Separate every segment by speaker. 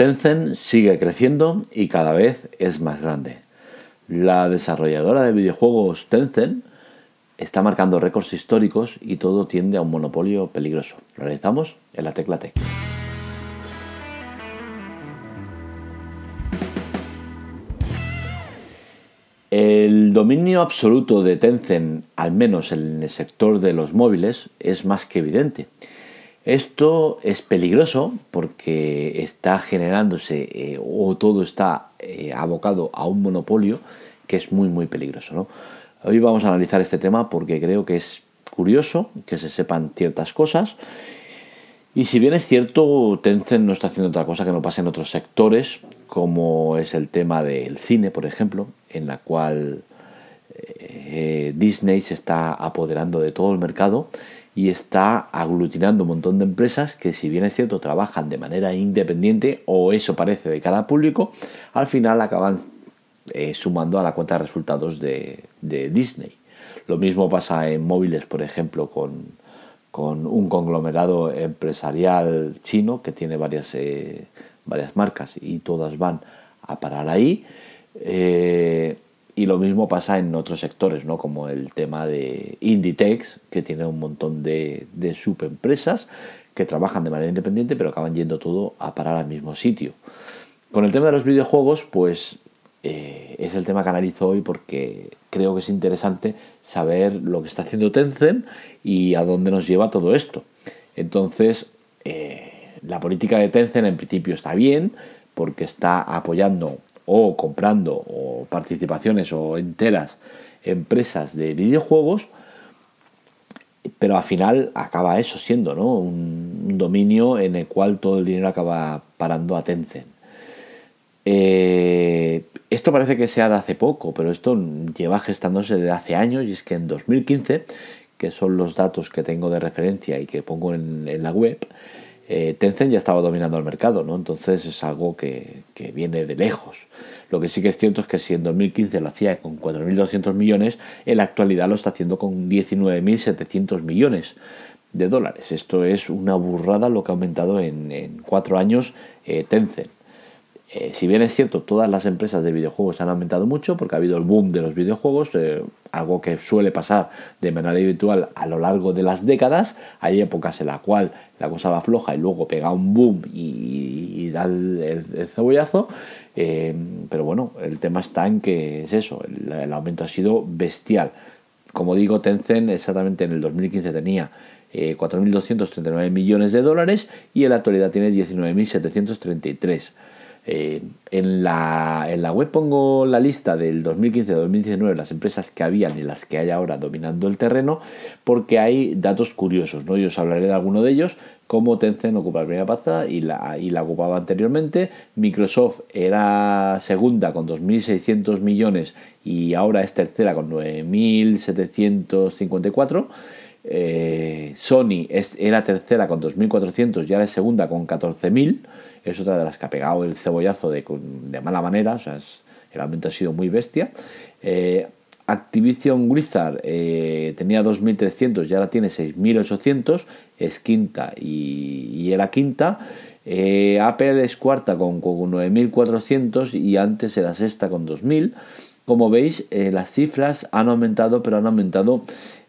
Speaker 1: Tencent sigue creciendo y cada vez es más grande. La desarrolladora de videojuegos Tencent está marcando récords históricos y todo tiende a un monopolio peligroso. Lo realizamos en la tecla Tech. El dominio absoluto de Tencent, al menos en el sector de los móviles, es más que evidente. Esto es peligroso porque está generándose eh, o todo está eh, abocado a un monopolio que es muy muy peligroso. Hoy vamos a analizar este tema porque creo que es curioso que se sepan ciertas cosas y si bien es cierto, Tencent no está haciendo otra cosa que no pase en otros sectores, como es el tema del cine, por ejemplo, en la cual eh, Disney se está apoderando de todo el mercado y está aglutinando un montón de empresas que si bien es cierto trabajan de manera independiente o eso parece de cara al público, al final acaban eh, sumando a la cuenta de resultados de, de Disney. Lo mismo pasa en móviles, por ejemplo, con, con un conglomerado empresarial chino que tiene varias, eh, varias marcas y todas van a parar ahí. Eh, y lo mismo pasa en otros sectores, ¿no? como el tema de Inditex, que tiene un montón de, de subempresas que trabajan de manera independiente, pero acaban yendo todo a parar al mismo sitio. Con el tema de los videojuegos, pues eh, es el tema que analizo hoy porque creo que es interesante saber lo que está haciendo Tencent y a dónde nos lleva todo esto. Entonces, eh, la política de Tencent en principio está bien porque está apoyando o comprando o participaciones o enteras empresas de videojuegos, pero al final acaba eso siendo ¿no? un, dominio en el cual todo el dinero acaba parando a Tencent. Eh, esto parece que sea de hace poco, pero esto lleva gestándose desde hace años y es que en 2015, que son los datos que tengo de referencia y que pongo en, la web, eh, Tencent ya estaba dominando el mercado, ¿no? Entonces es algo que, que, viene de lejos. Lo que sí que es cierto es que si en 2015 lo hacía con 4.200 millones, en la actualidad lo está haciendo con 19.700 millones de dólares. Esto es una burrada lo que ha aumentado en, en cuatro años eh, Tencent. Eh, si bien es cierto, todas las empresas de videojuegos han aumentado mucho porque ha habido el boom de los videojuegos, eh, algo que suele pasar de manera habitual a lo largo de las décadas. Hay épocas en las cuales la cosa va floja y luego pega un boom y, da el, cebollazo. Eh, pero bueno, el tema está en que es eso, el, aumento ha sido bestial. Como digo, Tencent exactamente en el 2015 tenía 4.239 millones de dólares y en la actualidad tiene 19.733. Eh, en, la, en, la, web pongo la lista del 2015-2019, las empresas que habían y las que hay ahora dominando el terreno, porque hay datos curiosos. ¿no? Yo os hablaré de alguno de ellos, como Tencent ocupa la primera plaza y la, y la ocupaba anteriormente. Microsoft era segunda con 2.600 millones y ahora es tercera con 9.754. Eh, Sony es, era tercera con 2.400 y ahora es segunda con 14.000 es otra de las que ha pegado el cebollazo de, mala manera, o sea, el aumento ha sido muy bestia. Eh, Activision Blizzard eh, tenía 2.300 y ahora tiene 6.800, es quinta y, era quinta. Eh, Apple es cuarta con, con 9.400 y antes era sexta con 2.000. Como veis, las cifras han aumentado, pero han aumentado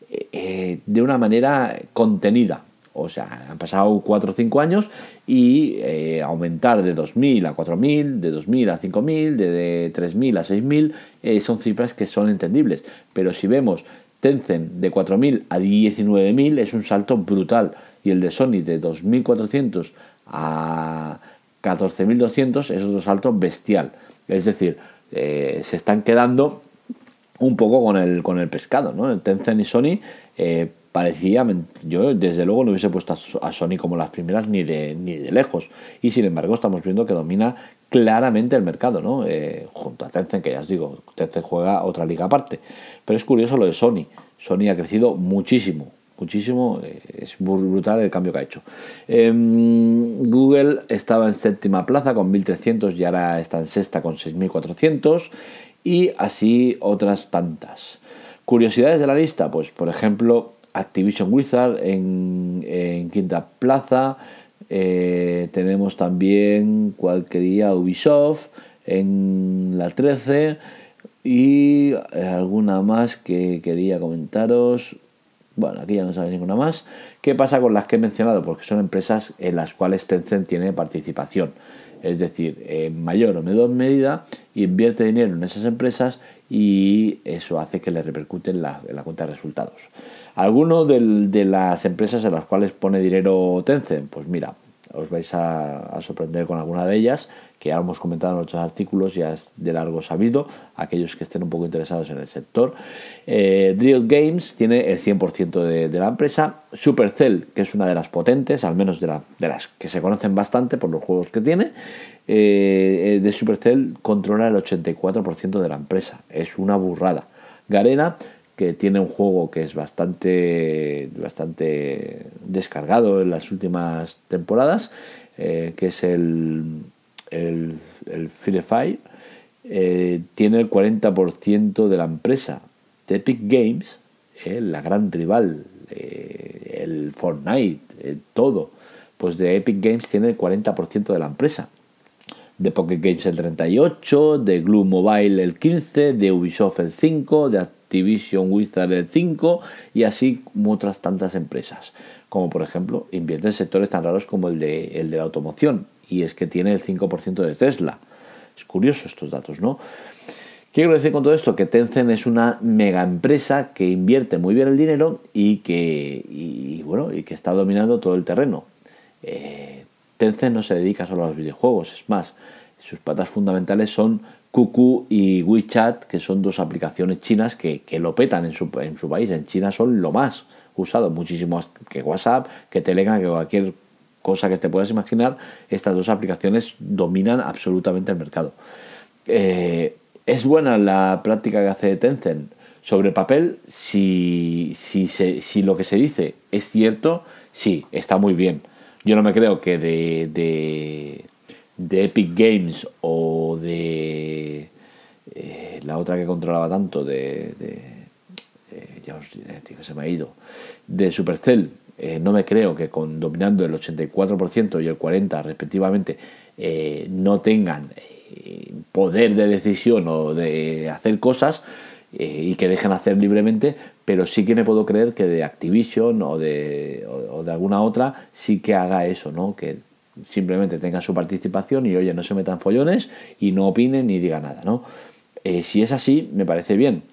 Speaker 1: de una manera contenida. O sea, han pasado 4 o 5 años y eh, aumentar de 2.000 a 4.000, de 2.000 a 5.000, de, 3.000 a 6.000, eh, son cifras que son entendibles. Pero si vemos Tencent de 4.000 a 19.000 es un salto brutal y el de Sony de 2.400 a 14.200 es otro salto bestial. Es decir, eh, se están quedando un poco con el, con el pescado, ¿no? Tencent y Sony parecía, yo desde luego no hubiese puesto a Sony como las primeras ni de, ni de lejos. Y sin embargo estamos viendo que domina claramente el mercado, ¿no? Eh, junto a Tencent, que ya os digo, Tencent juega otra liga aparte. Pero es curioso lo de Sony. Sony ha crecido muchísimo, muchísimo. Eh, es brutal el cambio que ha hecho. Em, Google estaba en séptima plaza con 1.300 y ahora está en sexta con 6.400. Y así otras tantas. Curiosidades de la lista, pues por ejemplo, Activision Wizard en, quinta plaza, Eh, tenemos también cual quería Ubisoft en la 13 y eh, alguna más que quería comentaros. Bueno, aquí ya no sale ninguna más. ¿Qué pasa con las que he mencionado? Porque son empresas en las cuales Tencent tiene participación. Es decir, en mayor o menor medida invierte dinero en esas empresas y eso hace que le repercute en la, cuenta de resultados. ¿Alguno de las empresas en las cuales pone dinero Tencent? Pues mira, os vais a, sorprender con alguna de ellas, que ya hemos comentado en otros artículos, ya es de largo sabido, aquellos que estén un poco interesados en el sector. Eh, Games tiene el 100% de, de, la empresa. Supercell, que es una de las potentes, al menos de, las que se conocen bastante por los juegos que tiene, eh, de Supercell controla el 84% de la empresa. Es una burrada. Garena que tiene un juego que es bastante, bastante descargado en las últimas temporadas, eh, que es el, el, el Free Fire, eh, tiene el 40% de la empresa. Epic Games, eh, la gran rival, el Fortnite, todo, pues de Epic Games tiene el 40% de la empresa de Pocket Games el 38, de Glue Mobile el 15, de Ubisoft el 5, de Activision el 5 y así como otras tantas empresas. Como por ejemplo, invierte en sectores tan raros como el de, el de la automoción y es que tiene el 5% de Tesla. Es curioso estos datos, ¿no? ¿Qué quiero decir con todo esto? Que Tencent es una mega empresa que invierte muy bien el dinero y que, bueno, y que está dominando todo el terreno. Eh, Tencent no se dedica solo a los videojuegos, es más, sus patas fundamentales son QQ y WeChat, que son dos aplicaciones chinas que, lo petan en su, en su, país. En China son lo más usado, muchísimo más que WhatsApp, que Telegram, que cualquier cosa que te puedas imaginar. Estas dos aplicaciones dominan absolutamente el mercado. Eh, ¿Es buena la práctica que hace Tencent? Sobre papel, si, si, si lo que se dice es cierto, sí, está muy bien yo no me creo que de, Epic Games o de eh, la otra que controlaba tanto, de, de eh, ya os diré, que se me ha ido, de Supercell, eh, no me creo que con dominando el 84% y el 40% respectivamente no tengan poder de decisión o de hacer cosas y que dejen hacer libremente, pero sí que me puedo creer que de Activision o de, o, de alguna otra sí que haga eso, ¿no? Que simplemente tenga su participación y oye, no se metan follones y no opinen ni diga nada, ¿no? Eh, si es así, me parece bien.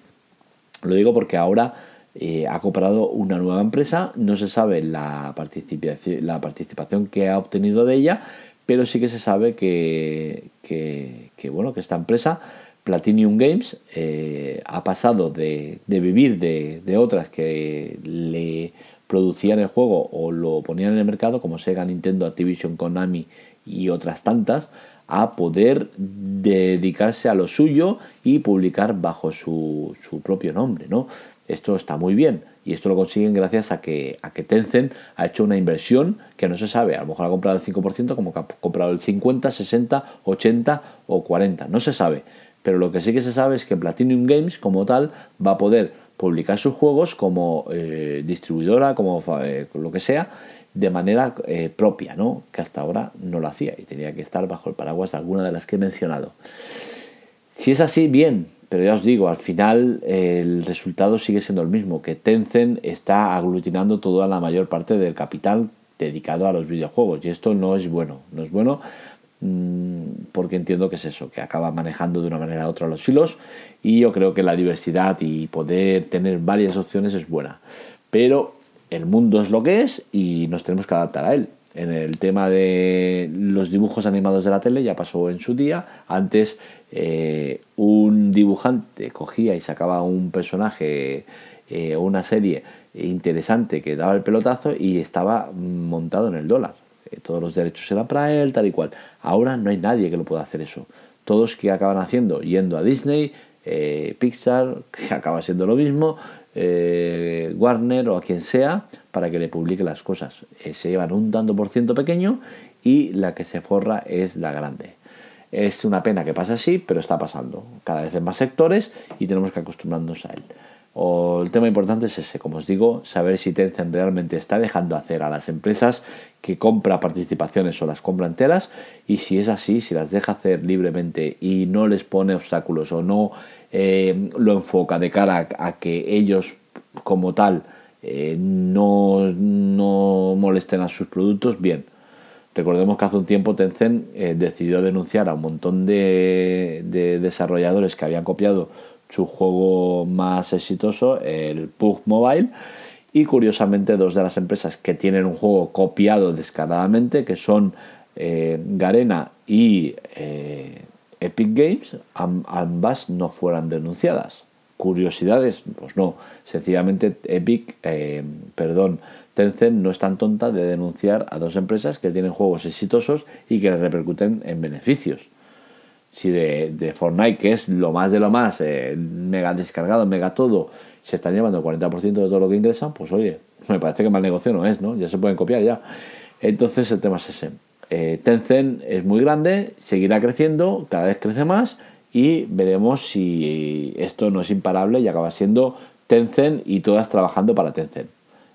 Speaker 1: Lo digo porque ahora eh, ha comprado una nueva empresa, no se sabe la participación, la participación que ha obtenido de ella, pero sí que se sabe que, que, bueno, que esta empresa Platinum Games eh, ha pasado de, vivir de, otras que le producían el juego o lo ponían en el mercado, como Sega, Nintendo, Activision, Konami y otras tantas, a poder dedicarse a lo suyo y publicar bajo su, propio nombre. ¿no? Esto está muy bien y esto lo consiguen gracias a que, a que Tencent ha hecho una inversión que no se sabe. A lo mejor ha comprado el 5%, como que ha comprado el 50, 60, 80 o 40. No se sabe pero lo que sí que se sabe es que Platinum Games como tal va a poder publicar sus juegos como eh, distribuidora, como eh, lo que sea, de manera eh, propia, ¿no? que hasta ahora no lo hacía y tenía que estar bajo el paraguas de alguna de las que he mencionado. Si es así, bien, pero ya os digo, al final el resultado sigue siendo el mismo, que Tencent está aglutinando toda la mayor parte del capital dedicado a los videojuegos y esto no es bueno, no es bueno porque entiendo que es eso, que acaba manejando de una manera u otra los hilos y yo creo que la diversidad y poder tener varias opciones es buena. Pero el mundo es lo que es y nos tenemos que adaptar a él. En el tema de los dibujos animados de la tele ya pasó en su día. Antes eh, un dibujante cogía y sacaba un personaje eh, o una serie interesante que daba el pelotazo y estaba montado en el dólar todos los derechos eran para él, tal y cual. Ahora no hay nadie que lo pueda hacer eso. Todos que acaban haciendo, yendo a Disney, eh, Pixar, que acaba siendo lo mismo, eh, Warner o a quien sea, para que le publique las cosas. se llevan un tanto por ciento pequeño y la que se forra es la grande. Es una pena que pase así, pero está pasando cada vez en más sectores y tenemos que acostumbrarnos a él. O el tema importante es ese, como os digo, saber si Tencent realmente está dejando hacer a las empresas que compra participaciones o las compra enteras y si es así, si las deja hacer libremente y no les pone obstáculos o no eh, lo enfoca de cara a, que ellos como tal eh, no, no, molesten a sus productos, bien. Recordemos que hace un tiempo Tencent eh, decidió denunciar a un montón de, de desarrolladores que habían copiado su juego más exitoso, el PUG Mobile. Y curiosamente, dos de las empresas que tienen un juego copiado descaradamente, que son eh, Garena y eh, Epic Games, ambas no fueran denunciadas. Curiosidades, pues no. Sencillamente Epic, eh, perdón, Tencent no es tan tonta de denunciar a dos empresas que tienen juegos exitosos y que les repercuten en beneficios si de, Fortnite, que es lo más de lo más, eh, mega descargado, mega todo, se están llevando el 40% de todo lo que ingresan, pues oye, me parece que mal negocio no es, ¿no? Ya se pueden copiar ya. Entonces el tema es ese. Eh, Tencent es muy grande, seguirá creciendo, cada vez crece más y veremos si esto no es imparable y acaba siendo Tencent y todas trabajando para Tencent.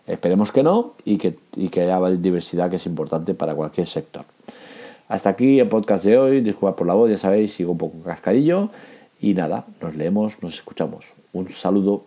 Speaker 1: Esperemos que no y que, y que haya diversidad que es importante para cualquier sector. Hasta aquí el podcast de hoy. Disculpad por la voz, ya sabéis, sigo un poco cascadillo. Y nada, nos leemos, nos escuchamos. Un saludo.